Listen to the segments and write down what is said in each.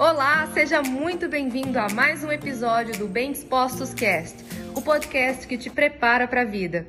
Olá, seja muito bem-vindo a mais um episódio do Bem Dispostos Cast, o podcast que te prepara para a vida.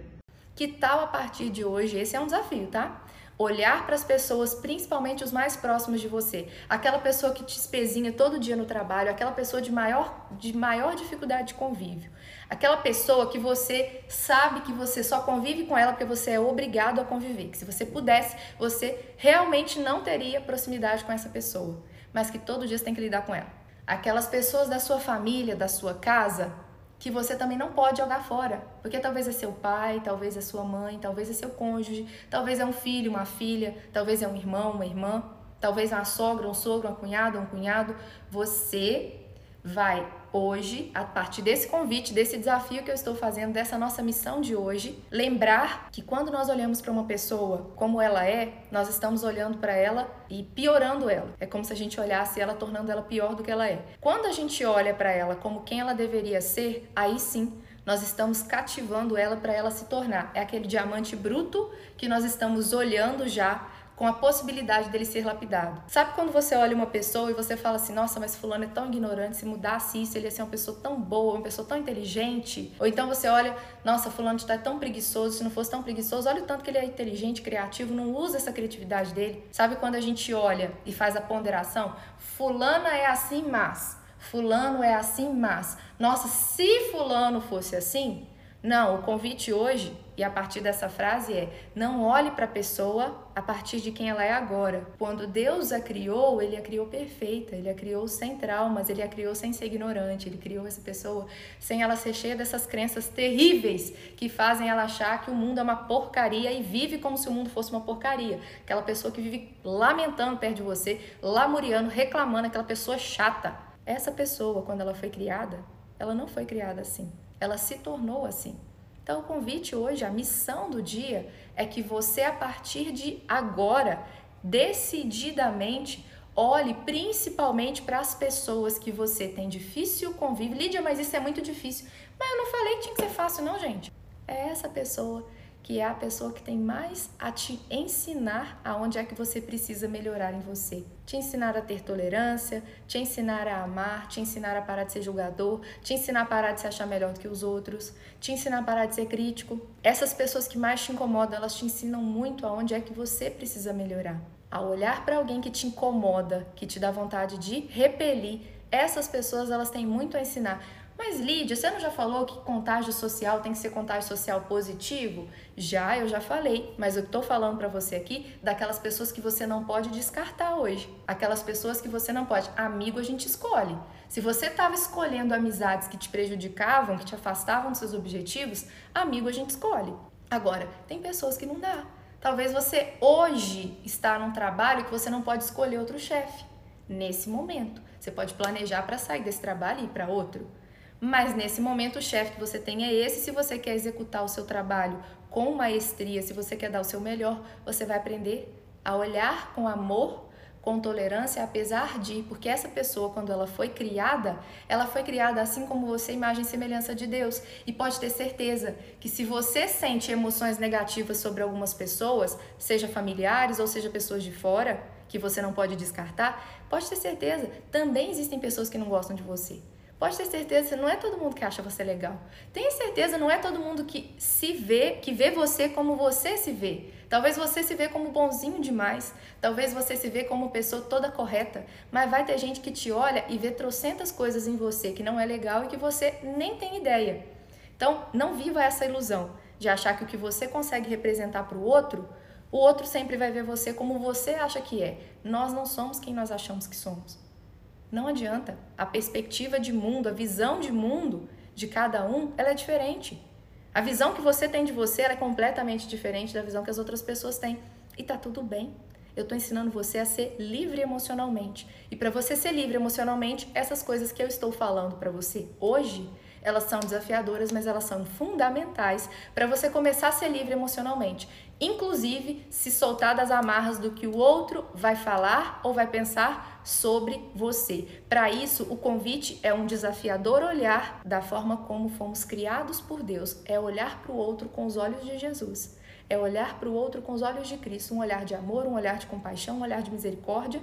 Que tal a partir de hoje? Esse é um desafio, tá? Olhar para as pessoas, principalmente os mais próximos de você. Aquela pessoa que te espezinha todo dia no trabalho, aquela pessoa de maior, de maior dificuldade de convívio. Aquela pessoa que você sabe que você só convive com ela porque você é obrigado a conviver. Que se você pudesse, você realmente não teria proximidade com essa pessoa mas que todo dia você tem que lidar com ela. Aquelas pessoas da sua família, da sua casa, que você também não pode jogar fora, porque talvez é seu pai, talvez é sua mãe, talvez é seu cônjuge, talvez é um filho, uma filha, talvez é um irmão, uma irmã, talvez é uma sogra, um sogro, uma cunhada, um cunhado. Você vai hoje, a partir desse convite, desse desafio que eu estou fazendo, dessa nossa missão de hoje, lembrar que quando nós olhamos para uma pessoa como ela é, nós estamos olhando para ela e piorando ela. É como se a gente olhasse ela tornando ela pior do que ela é. Quando a gente olha para ela como quem ela deveria ser, aí sim nós estamos cativando ela para ela se tornar. É aquele diamante bruto que nós estamos olhando já com a possibilidade dele ser lapidado. Sabe quando você olha uma pessoa e você fala assim: nossa, mas Fulano é tão ignorante, se mudasse isso, ele ia ser uma pessoa tão boa, uma pessoa tão inteligente? Ou então você olha: nossa, Fulano está tão preguiçoso, se não fosse tão preguiçoso, olha o tanto que ele é inteligente, criativo, não usa essa criatividade dele. Sabe quando a gente olha e faz a ponderação? Fulana é assim, mas. Fulano é assim, mas. Nossa, se Fulano fosse assim, não, o convite hoje, e a partir dessa frase é: não olhe para a pessoa a partir de quem ela é agora. Quando Deus a criou, ele a criou perfeita, ele a criou sem traumas, ele a criou sem ser ignorante, ele criou essa pessoa sem ela ser cheia dessas crenças terríveis que fazem ela achar que o mundo é uma porcaria e vive como se o mundo fosse uma porcaria. Aquela pessoa que vive lamentando perto de você, lamuriando, reclamando, aquela pessoa chata. Essa pessoa, quando ela foi criada, ela não foi criada assim ela se tornou assim. Então, o convite hoje, a missão do dia é que você, a partir de agora, decididamente, olhe principalmente para as pessoas que você tem difícil convívio. Lídia, mas isso é muito difícil. Mas eu não falei que tinha que ser fácil, não, gente. É essa pessoa que é a pessoa que tem mais a te ensinar aonde é que você precisa melhorar em você. Te ensinar a ter tolerância, te ensinar a amar, te ensinar a parar de ser julgador, te ensinar a parar de se achar melhor do que os outros, te ensinar a parar de ser crítico. Essas pessoas que mais te incomodam, elas te ensinam muito aonde é que você precisa melhorar. Ao olhar para alguém que te incomoda, que te dá vontade de repelir, essas pessoas elas têm muito a ensinar. Mas Lídia, você não já falou que contágio social tem que ser contágio social positivo? Já, eu já falei, mas eu estou falando para você aqui daquelas pessoas que você não pode descartar hoje. Aquelas pessoas que você não pode. Amigo a gente escolhe. Se você estava escolhendo amizades que te prejudicavam, que te afastavam dos seus objetivos, amigo a gente escolhe. Agora, tem pessoas que não dá. Talvez você hoje está num trabalho que você não pode escolher outro chefe. Nesse momento, você pode planejar para sair desse trabalho e ir para outro. Mas nesse momento o chefe que você tem é esse. Se você quer executar o seu trabalho com maestria, se você quer dar o seu melhor, você vai aprender a olhar com amor, com tolerância, apesar de, porque essa pessoa, quando ela foi criada, ela foi criada assim como você, imagem e semelhança de Deus. E pode ter certeza que se você sente emoções negativas sobre algumas pessoas, seja familiares ou seja pessoas de fora, que você não pode descartar, pode ter certeza, também existem pessoas que não gostam de você. Pode ter certeza, não é todo mundo que acha você legal. Tenha certeza, não é todo mundo que se vê, que vê você como você se vê. Talvez você se vê como bonzinho demais, talvez você se vê como pessoa toda correta, mas vai ter gente que te olha e vê trocentas coisas em você que não é legal e que você nem tem ideia. Então, não viva essa ilusão de achar que o que você consegue representar para o outro, o outro sempre vai ver você como você acha que é. Nós não somos quem nós achamos que somos. Não adianta. A perspectiva de mundo, a visão de mundo de cada um, ela é diferente. A visão que você tem de você é completamente diferente da visão que as outras pessoas têm. E tá tudo bem. Eu estou ensinando você a ser livre emocionalmente. E para você ser livre emocionalmente, essas coisas que eu estou falando para você hoje, elas são desafiadoras, mas elas são fundamentais para você começar a ser livre emocionalmente. Inclusive, se soltar das amarras do que o outro vai falar ou vai pensar sobre você. Para isso, o convite é um desafiador olhar da forma como fomos criados por Deus, é olhar para o outro com os olhos de Jesus. É olhar para o outro com os olhos de Cristo, um olhar de amor, um olhar de compaixão, um olhar de misericórdia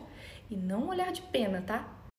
e não um olhar de pena, tá?